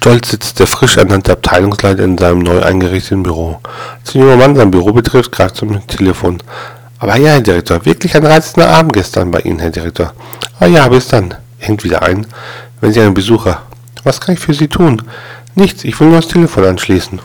Stolz sitzt der frisch ernannte Abteilungsleiter in seinem neu eingerichteten Büro. Als ein junger Mann sein Büro betrifft, greift zum Telefon. Aber ja, Herr Direktor, wirklich ein reizender Abend gestern bei Ihnen, Herr Direktor. Ah ja, bis dann. Hängt wieder ein. Wenn Sie einen Besucher. Was kann ich für Sie tun? Nichts, ich will nur das Telefon anschließen.